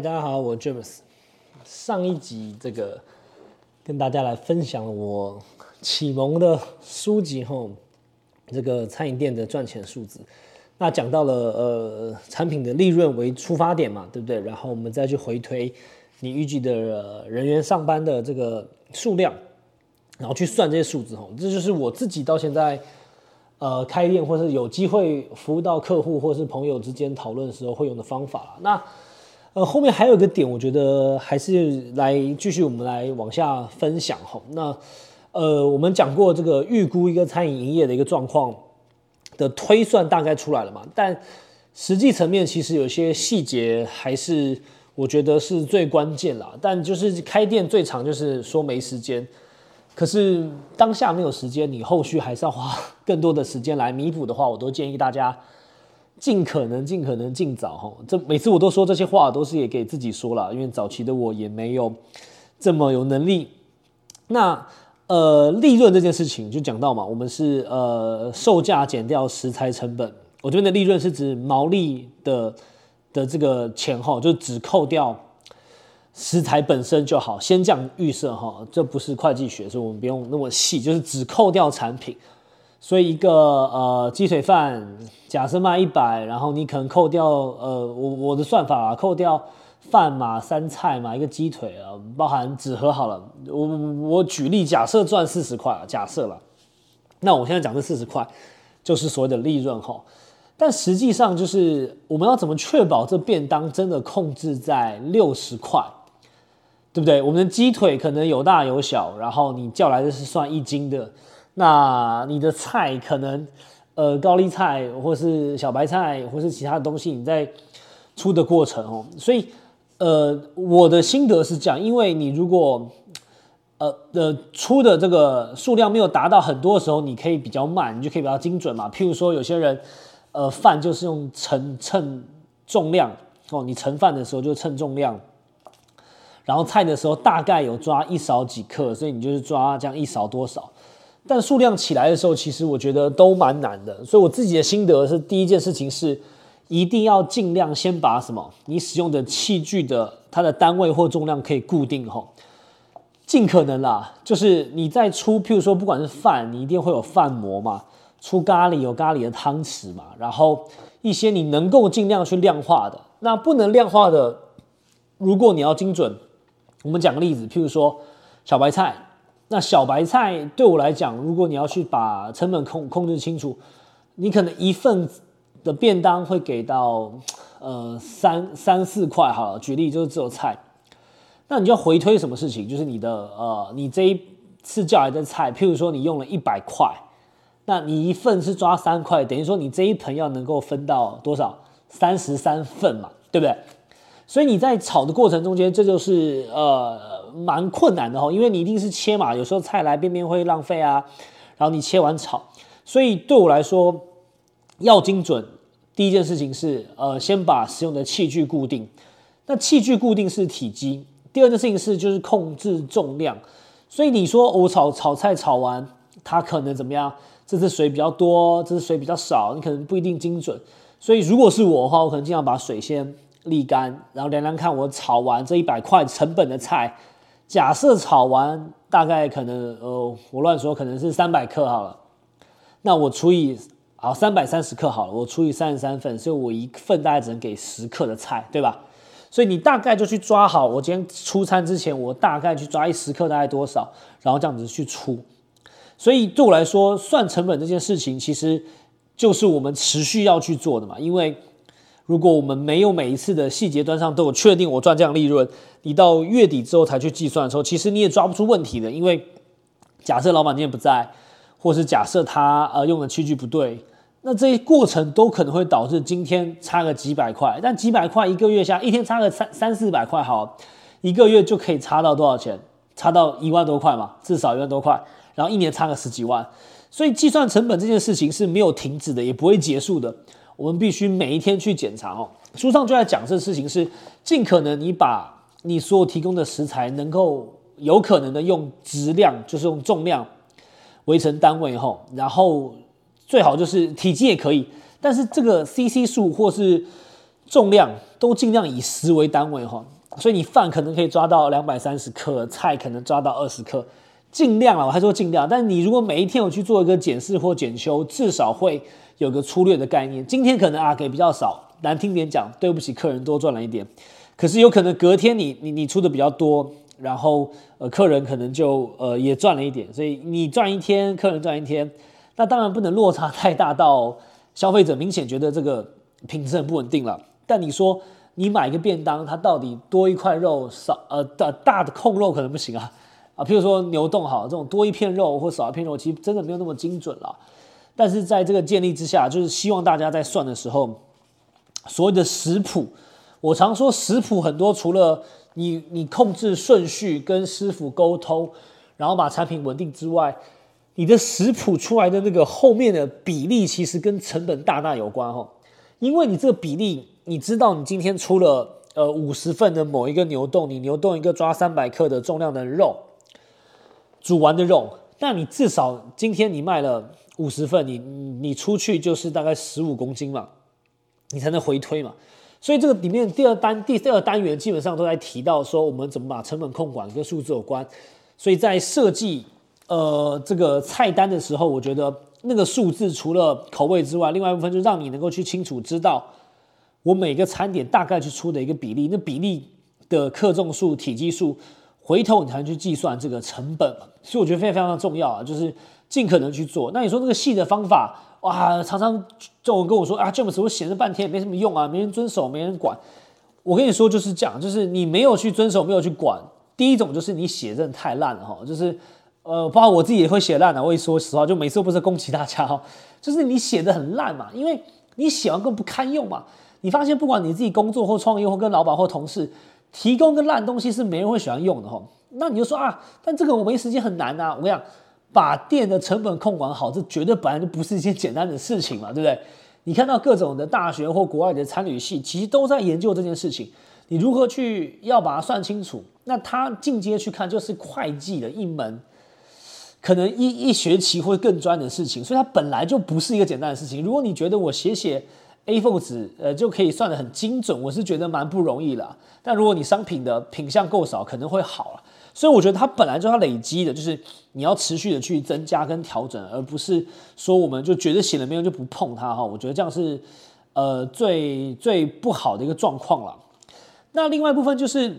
大家好，我 James。上一集这个跟大家来分享了我启蒙的书籍后，这个餐饮店的赚钱数字。那讲到了呃产品的利润为出发点嘛，对不对？然后我们再去回推你预计的人员上班的这个数量，然后去算这些数字吼，这就是我自己到现在呃开店或是有机会服务到客户或是朋友之间讨论的时候会用的方法那呃后面还有一个点，我觉得还是来继续我们来往下分享吼。那呃我们讲过这个预估一个餐饮营业的一个状况。的推算大概出来了嘛？但实际层面其实有些细节还是我觉得是最关键啦。但就是开店最长就是说没时间，可是当下没有时间，你后续还是要花 更多的时间来弥补的话，我都建议大家尽可能、尽可能尽早哈。这每次我都说这些话，都是也给自己说了，因为早期的我也没有这么有能力。那。呃，利润这件事情就讲到嘛，我们是呃售价减掉食材成本，我这边的利润是指毛利的的这个钱哈，就只扣掉食材本身就好，先降预设哈，这不是会计学，所以我们不用那么细，就是只扣掉产品，所以一个呃鸡腿饭假设卖一百，然后你可能扣掉呃我我的算法啊，扣掉。饭嘛，三菜嘛，一个鸡腿啊，包含纸盒好了。我我举例，假设赚四十块啊，假设了。那我现在讲这四十块，就是所谓的利润哈。但实际上就是我们要怎么确保这便当真的控制在六十块，对不对？我们的鸡腿可能有大有小，然后你叫来的是算一斤的，那你的菜可能呃高丽菜或是小白菜或是其他的东西，你在出的过程哦，所以。呃，我的心得是这样，因为你如果呃的出的这个数量没有达到很多的时候，你可以比较慢，你就可以比较精准嘛。譬如说，有些人呃饭就是用称称重量哦，你盛饭的时候就称重量，然后菜的时候大概有抓一勺几克，所以你就是抓这样一勺多少。但数量起来的时候，其实我觉得都蛮难的。所以我自己的心得是，第一件事情是。一定要尽量先把什么你使用的器具的它的单位或重量可以固定吼，尽可能啦，就是你在出，譬如说不管是饭，你一定会有饭模嘛，出咖喱有咖喱的汤匙嘛，然后一些你能够尽量去量化的，那不能量化的，如果你要精准，我们讲个例子，譬如说小白菜，那小白菜对我来讲，如果你要去把成本控控制清楚，你可能一份。的便当会给到呃三三四块好了，举例就是只有菜，那你就要回推什么事情？就是你的呃你这一次叫来的菜，譬如说你用了一百块，那你一份是抓三块，等于说你这一盆要能够分到多少？三十三份嘛，对不对？所以你在炒的过程中间，这就是呃蛮困难的哈，因为你一定是切嘛，有时候菜来边边会浪费啊，然后你切完炒，所以对我来说。要精准，第一件事情是，呃，先把使用的器具固定。那器具固定是体积。第二件事情是，就是控制重量。所以你说我炒炒菜炒完，它可能怎么样？这次水比较多，这次水比较少，你可能不一定精准。所以如果是我的话，我可能尽量把水先沥干，然后量量看我炒完这一百块成本的菜，假设炒完大概可能，呃，我乱说，可能是三百克好了。那我除以。好，三百三十克好了，我除以三十三份，所以我一份大概只能给十克的菜，对吧？所以你大概就去抓好，我今天出餐之前，我大概去抓一十克大概多少，然后这样子去出。所以对我来说，算成本这件事情，其实就是我们持续要去做的嘛。因为如果我们没有每一次的细节端上都有确定我赚这样利润，你到月底之后才去计算的时候，其实你也抓不出问题的。因为假设老板今天不在。或是假设他呃用的器具不对，那这些过程都可能会导致今天差个几百块，但几百块一个月下一天差个三三四百块，好，一个月就可以差到多少钱？差到一万多块嘛，至少一万多块，然后一年差个十几万，所以计算成本这件事情是没有停止的，也不会结束的。我们必须每一天去检查哦。书上就在讲这事情是尽可能你把你所有提供的食材能够有可能的用质量，就是用重量。围成单位后，然后最好就是体积也可以，但是这个 CC 数或是重量都尽量以十为单位哈。所以你饭可能可以抓到两百三十克，菜可能抓到二十克，尽量啊，我还说尽量。但你如果每一天有去做一个检视或检修，至少会有个粗略的概念。今天可能啊给比较少，难听点讲，对不起客人多赚了一点。可是有可能隔天你你你出的比较多，然后呃客人可能就呃也赚了一点，所以你赚一天，客人赚一天，那当然不能落差太大到消费者明显觉得这个品质很不稳定了。但你说。你买一个便当，它到底多一块肉少呃大大的控肉可能不行啊啊，譬如说牛冻好这种多一片肉或少一片肉，其实真的没有那么精准了。但是在这个建立之下，就是希望大家在算的时候，所谓的食谱，我常说食谱很多，除了你你控制顺序跟师傅沟通，然后把产品稳定之外，你的食谱出来的那个后面的比例，其实跟成本大大有关哈，因为你这个比例。你知道你今天出了呃五十份的某一个牛冻，你牛冻一个抓三百克的重量的肉，煮完的肉，那你至少今天你卖了五十份，你你出去就是大概十五公斤嘛，你才能回推嘛。所以这个里面第二单第二单元基本上都在提到说我们怎么把成本控管跟数字有关。所以在设计呃这个菜单的时候，我觉得那个数字除了口味之外，另外一部分就让你能够去清楚知道。我每个餐点大概去出的一个比例，那比例的克重数、体积数，回头你才能去计算这个成本嘛。所以我觉得非常非常重要啊，就是尽可能去做。那你说那个细的方法，哇，常常就有人跟我说啊，James，我写了半天也没什么用啊，没人遵守，没人管。我跟你说就是这样，就是你没有去遵守，没有去管。第一种就是你写真的太烂了哈，就是呃，包括我自己也会写烂的。我一说实话，就每次都不是恭喜大家哈，就是你写的很烂嘛，因为你写完更不堪用嘛。你发现，不管你自己工作或创业，或跟老板或同事提供个烂东西，是没人会喜欢用的哈。那你就说啊，但这个我没时间，很难啊。我跟你讲，把店的成本控管好，这绝对本来就不是一件简单的事情嘛，对不对？你看到各种的大学或国外的参旅系，其实都在研究这件事情。你如何去要把它算清楚？那他进阶去看，就是会计的一门，可能一一学期或更专的事情。所以它本来就不是一个简单的事情。如果你觉得我写写。A4 纸，呃，就可以算得很精准，我是觉得蛮不容易了。但如果你商品的品相够少，可能会好了。所以我觉得它本来就要累积的，就是你要持续的去增加跟调整，而不是说我们就觉得写了没有就不碰它哈。我觉得这样是呃最最不好的一个状况了。那另外一部分就是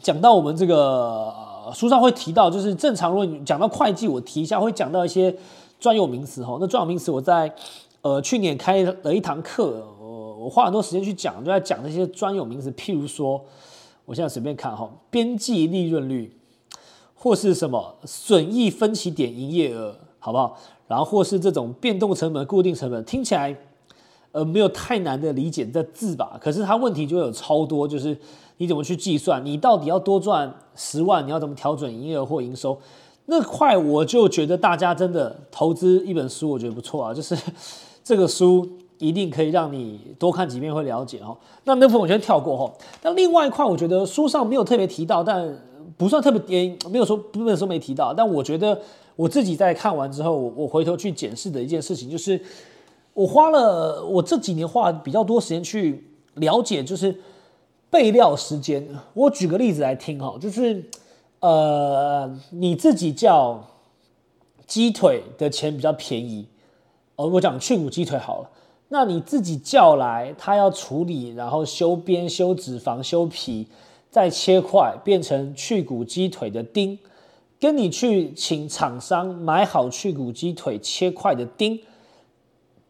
讲到我们这个书上会提到，就是正常如果你讲到会计，我提一下会讲到一些专有名词哈。那专有名词我在。呃，去年开了一堂课，我我花很多时间去讲，就在讲那些专有名词，譬如说，我现在随便看哈，边际利润率，或是什么损益分歧点营业额，好不好？然后或是这种变动成本、固定成本，听起来呃没有太难的理解的字吧？可是它问题就有超多，就是你怎么去计算？你到底要多赚十万，你要怎么调整营业额或营收？那块我就觉得大家真的投资一本书，我觉得不错啊，就是。这个书一定可以让你多看几遍会了解哦。那那部分我先跳过哈。那另外一块，我觉得书上没有特别提到，但不算特别没有说不能说没提到。但我觉得我自己在看完之后，我回头去检视的一件事情，就是我花了我这几年花比较多时间去了解，就是备料时间。我举个例子来听哈，就是呃，你自己叫鸡腿的钱比较便宜。哦，我讲去骨鸡腿好了，那你自己叫来，他要处理，然后修边、修脂肪、修皮，再切块变成去骨鸡腿的丁，跟你去请厂商买好去骨鸡腿切块的丁，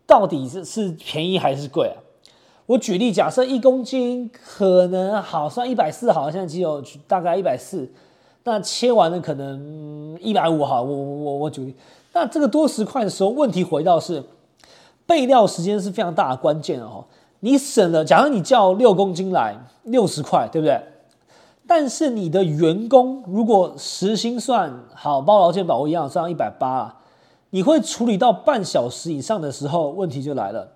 到底是是便宜还是贵啊？我举例，假设一公斤可能好算一百四，好像现在只有大概一百四，那切完了可能一百五，好，我我我举例。那这个多十块的时候，问题回到是备料时间是非常大的关键哦。你省了，假如你叫六公斤来六十块，对不对？但是你的员工如果时薪算好，包劳健保一样算一百八啊，你会处理到半小时以上的时候，问题就来了。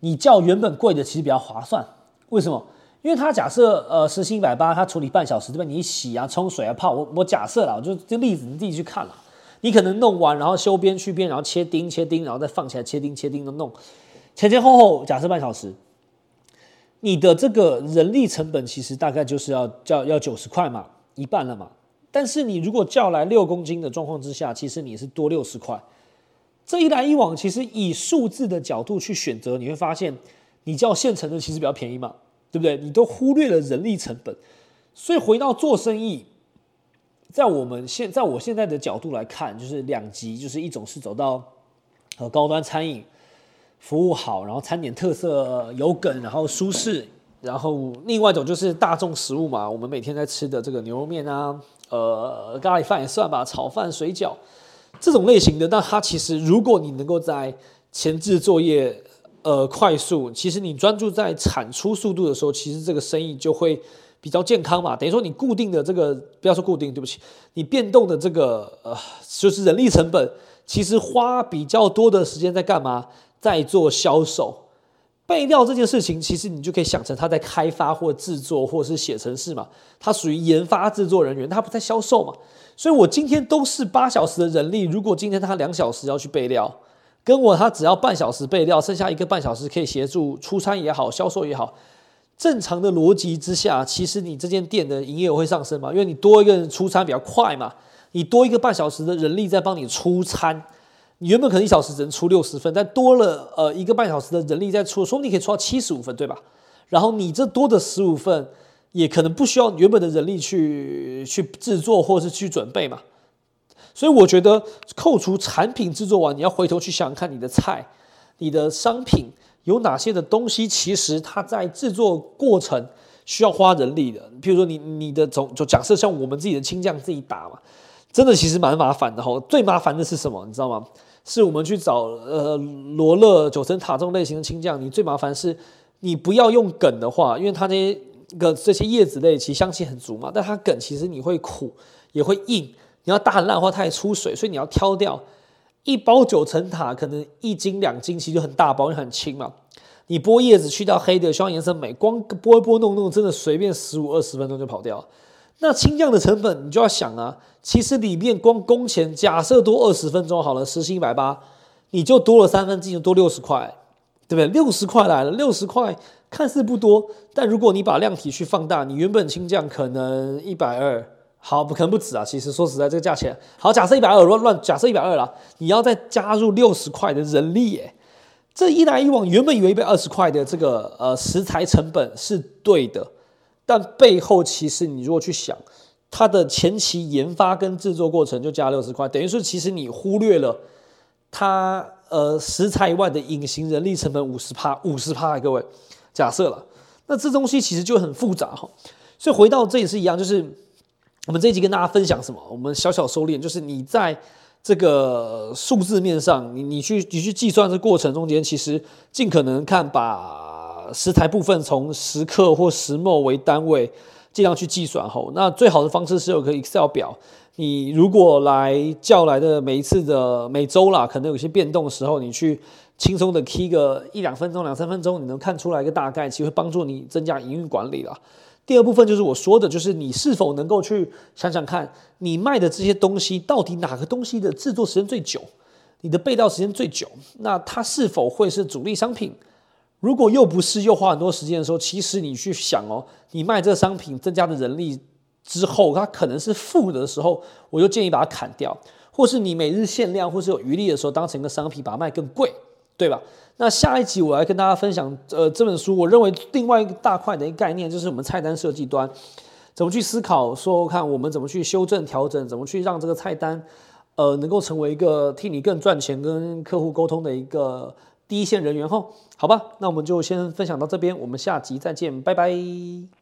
你叫原本贵的其实比较划算，为什么？因为他假设呃时薪一百八，他处理半小时，对吧？你洗啊、冲水啊、泡，我我假设了，我就这例子你自己去看了。你可能弄完，然后修边去边，然后切钉切钉，然后再放起来切钉切钉的弄，前前后后假设半小时，你的这个人力成本其实大概就是要叫要九十块嘛，一半了嘛。但是你如果叫来六公斤的状况之下，其实你是多六十块。这一来一往，其实以数字的角度去选择，你会发现你叫现成的其实比较便宜嘛，对不对？你都忽略了人力成本。所以回到做生意，在我们现在我现在的角度来看，就是两极，就是一种是走到呃高端餐饮。服务好，然后餐点特色有梗，然后舒适，然后另外一种就是大众食物嘛，我们每天在吃的这个牛肉面啊，呃，咖喱饭也算吧，炒饭、水饺这种类型的。那它其实如果你能够在前置作业呃快速，其实你专注在产出速度的时候，其实这个生意就会比较健康嘛。等于说你固定的这个不要说固定，对不起，你变动的这个呃就是人力成本，其实花比较多的时间在干嘛？在做销售，备料这件事情，其实你就可以想成他在开发或制作，或是写程式嘛。他属于研发制作人员，他不在销售嘛。所以我今天都是八小时的人力，如果今天他两小时要去备料，跟我他只要半小时备料，剩下一个半小时可以协助出餐也好，销售也好，正常的逻辑之下，其实你这间店的营业额会上升嘛？因为你多一个人出餐比较快嘛，你多一个半小时的人力在帮你出餐。你原本可能一小时只能出六十分，但多了呃一个半小时的人力在出，说不定可以出到七十五分，对吧？然后你这多的十五份，也可能不需要原本的人力去去制作或是去准备嘛。所以我觉得，扣除产品制作完，你要回头去想看你的菜、你的商品有哪些的东西，其实它在制作过程需要花人力的。譬如说，你你的总就假设像我们自己的青酱自己打嘛，真的其实蛮麻烦的哈。最麻烦的是什么？你知道吗？是我们去找呃罗勒九层塔这种类型的青酱，你最麻烦是，你不要用梗的话，因为它那些个这些叶子类其实香气很足嘛，但它梗其实你会苦也会硬，你要大烂的话它也出水，所以你要挑掉一包九层塔，可能一斤两斤其实就很大包，因为很轻嘛。你剥叶子去掉黑的，希望颜色美，光剥一剥弄弄，真的随便十五二十分钟就跑掉。那清酱的成本你就要想啊，其实里面光工钱假设多二十分钟好了，时薪一百八，你就多了三分之一，多六十块，对不对？六十块来了，六十块看似不多，但如果你把量体去放大，你原本清酱可能一百二，好不可能不止啊。其实说实在，这个价钱好，假设一百二乱乱，假设一百二了，你要再加入六十块的人力，耶，这一来一往，原本以为一百二十块的这个呃食材成本是对的。但背后其实你如果去想，它的前期研发跟制作过程就加六十块，等于说其实你忽略了它呃食材以外的隐形人力成本五十趴五十趴，各位假设了，那这东西其实就很复杂哈。所以回到这也是一样，就是我们这一集跟大家分享什么？我们小小收敛，就是你在这个数字面上，你你去你去计算这过程中间，其实尽可能看把。食材部分从十克或十末为单位，尽量去计算后，那最好的方式是有个 Excel 表。你如果来叫来的每一次的每周啦，可能有些变动的时候，你去轻松的 key 个一两分钟、两三分钟，你能看出来一个大概，其实会帮助你增加营运管理啦。第二部分就是我说的，就是你是否能够去想想看，你卖的这些东西到底哪个东西的制作时间最久，你的备料时间最久，那它是否会是主力商品？如果又不是又花很多时间的时候，其实你去想哦，你卖这个商品增加的人力之后，它可能是负的时候，我就建议把它砍掉，或是你每日限量或是有余力的时候，当成一个商品把它卖更贵，对吧？那下一集我来跟大家分享，呃，这本书我认为另外一个大块的一个概念就是我们菜单设计端怎么去思考，说看我们怎么去修正调整，怎么去让这个菜单，呃，能够成为一个替你更赚钱跟客户沟通的一个。第一线人员后，好吧，那我们就先分享到这边，我们下集再见，拜拜。